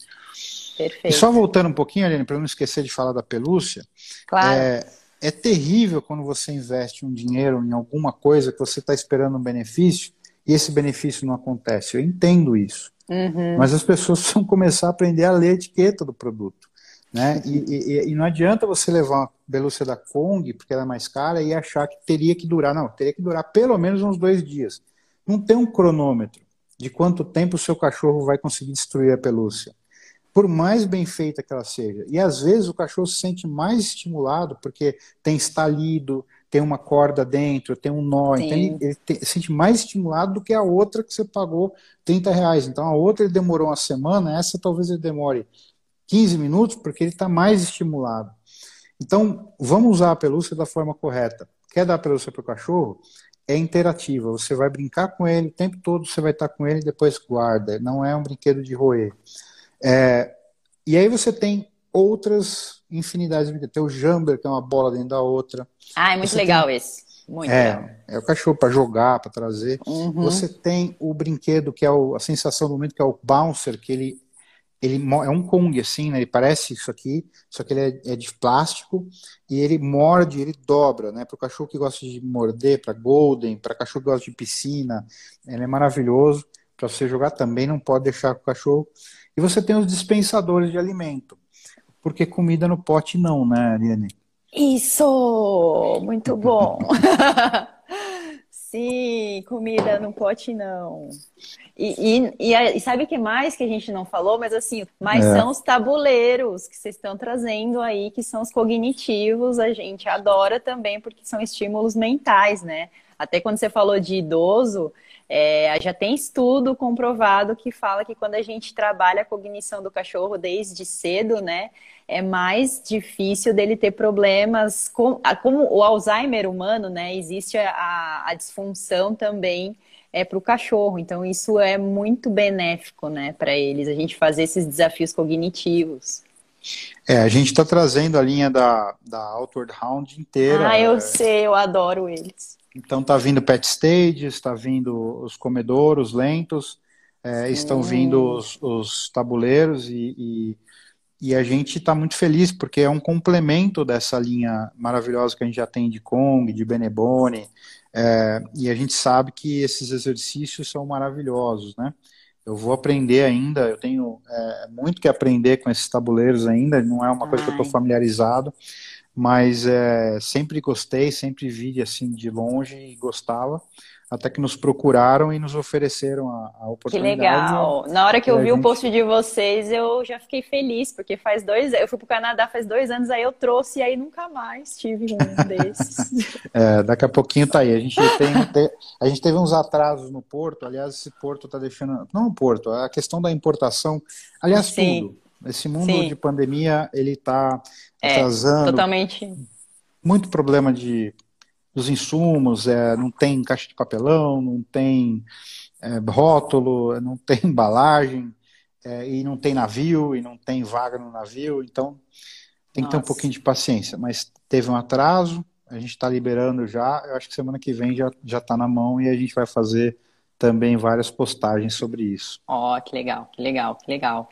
Perfeito. E só voltando um pouquinho, Aline, para não esquecer de falar da pelúcia. Claro. É, é terrível quando você investe um dinheiro em alguma coisa que você está esperando um benefício e esse benefício não acontece. Eu entendo isso. Uhum. Mas as pessoas precisam começar a aprender a ler a etiqueta do produto. Né? E, e, e, não adianta você levar uma pelúcia da Kong, porque ela é mais cara, e achar que teria que durar. Não, teria que durar pelo menos uns dois dias. Não tem um cronômetro de quanto tempo o seu cachorro vai conseguir destruir a pelúcia. Por mais bem feita que ela seja. E às vezes o cachorro se sente mais estimulado porque tem estalido, tem uma corda dentro, tem um nó, então ele, ele te, se sente mais estimulado do que a outra que você pagou 30 reais. Então a outra ele demorou uma semana, essa talvez ele demore 15 minutos, porque ele está mais estimulado. Então, vamos usar a pelúcia da forma correta. Quer dar a pelúcia para o cachorro? É interativa. Você vai brincar com ele o tempo todo, você vai estar com ele e depois guarda. Não é um brinquedo de roer. É, e aí você tem outras infinidades de Tem o Jumper, que é uma bola dentro da outra. Ah, é muito você legal tem... esse. Muito é, legal. é o cachorro para jogar, para trazer. Uhum. Você tem o brinquedo que é o, a sensação do momento, que é o bouncer, que ele, ele é um Kong, assim, né? Ele parece isso aqui, só que ele é, é de plástico e ele morde, ele dobra, né? Para o cachorro que gosta de morder, para Golden, para cachorro que gosta de piscina, ele é maravilhoso. Para você jogar também não pode deixar com o cachorro. E você tem os dispensadores de alimento. Porque comida no pote não, né, Ariane? Isso! Muito bom! Sim, comida no pote não. E, e, e, sabe o que mais que a gente não falou? Mas assim, mas é. são os tabuleiros que vocês estão trazendo aí, que são os cognitivos, a gente adora também, porque são estímulos mentais, né? Até quando você falou de idoso, é, já tem estudo comprovado que fala que quando a gente trabalha a cognição do cachorro desde cedo, né, é mais difícil dele ter problemas com, como o Alzheimer humano, né, existe a, a disfunção também é para o cachorro. Então isso é muito benéfico, né, para eles a gente fazer esses desafios cognitivos. É, a gente está trazendo a linha da, da Outward Hound inteira. Ah, eu é... sei, eu adoro eles. Então tá vindo pet stages, está vindo os comedouros lentos, é, estão vindo os, os tabuleiros e, e, e, a gente está muito feliz porque é um complemento dessa linha maravilhosa que a gente já tem de Kong, de Benebone, é, e a gente sabe que esses exercícios são maravilhosos, né? Eu vou aprender ainda, eu tenho é, muito que aprender com esses tabuleiros ainda, não é uma coisa Ai. que eu estou familiarizado, mas é, sempre gostei, sempre vi assim de longe e gostava, até que nos procuraram e nos ofereceram a, a oportunidade. Que legal! Na hora que eu vi gente... o post de vocês, eu já fiquei feliz, porque faz dois, eu fui para o Canadá faz dois anos, aí eu trouxe e aí nunca mais tive um desses. é, daqui a pouquinho tá aí. A gente tem, a gente teve uns atrasos no porto. Aliás, esse porto está deixando, não o porto, a questão da importação. Aliás, Sim. tudo. Esse mundo Sim. de pandemia, ele está é, atrasando. Totalmente. Muito problema de dos insumos, é, não tem caixa de papelão, não tem é, rótulo, não tem embalagem, é, e não tem navio, e não tem vaga no navio, então tem que Nossa. ter um pouquinho de paciência. Mas teve um atraso, a gente está liberando já, eu acho que semana que vem já está na mão e a gente vai fazer também várias postagens sobre isso. Ó, oh, que legal, que legal, que legal.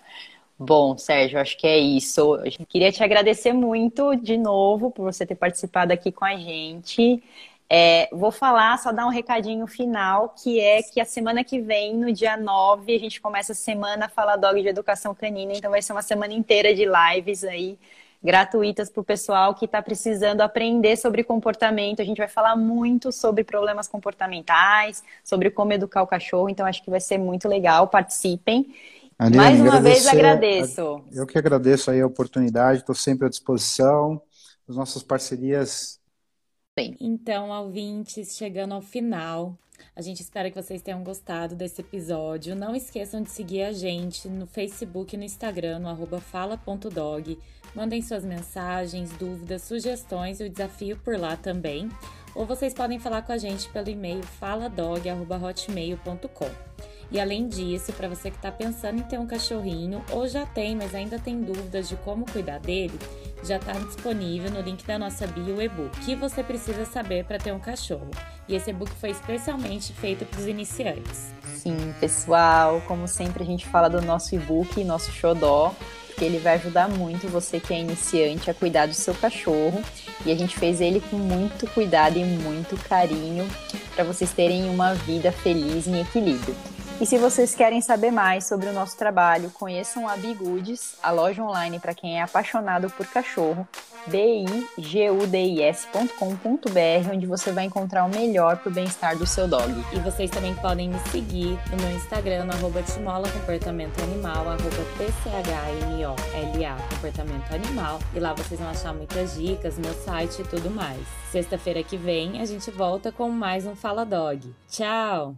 Bom, Sérgio, acho que é isso. Eu queria te agradecer muito de novo por você ter participado aqui com a gente. É, vou falar, só dar um recadinho final, que é que a semana que vem, no dia 9, a gente começa a semana Fala Dog de Educação Canina, então vai ser uma semana inteira de lives aí, gratuitas para o pessoal que está precisando aprender sobre comportamento. A gente vai falar muito sobre problemas comportamentais, sobre como educar o cachorro, então acho que vai ser muito legal. Participem. Aline, Mais uma vez agradeço. Eu que agradeço aí a oportunidade, estou sempre à disposição. As nossas parcerias Bem. Então, ouvintes, chegando ao final, a gente espera que vocês tenham gostado desse episódio. Não esqueçam de seguir a gente no Facebook e no Instagram, no arroba fala.dog. Mandem suas mensagens, dúvidas, sugestões e o desafio por lá também. Ou vocês podem falar com a gente pelo e-mail faladog.hotmail.com. E além disso, para você que está pensando em ter um cachorrinho ou já tem, mas ainda tem dúvidas de como cuidar dele, já está disponível no link da nossa bio o e-book que você precisa saber para ter um cachorro. E esse e-book foi especialmente feito para os iniciantes. Sim, pessoal, como sempre a gente fala do nosso e-book, nosso xodó, porque ele vai ajudar muito você que é iniciante a cuidar do seu cachorro. E a gente fez ele com muito cuidado e muito carinho para vocês terem uma vida feliz em equilíbrio. E se vocês querem saber mais sobre o nosso trabalho, conheçam a Bigudes, a loja online para quem é apaixonado por cachorro, bigudis.com.br, onde você vai encontrar o melhor para o bem-estar do seu dog. E vocês também podem me seguir no meu Instagram, no arroba Timola Comportamento Animal, arroba TCHMOLA Comportamento Animal. E lá vocês vão achar muitas dicas, meu site e tudo mais. Sexta-feira que vem a gente volta com mais um Fala Dog. Tchau!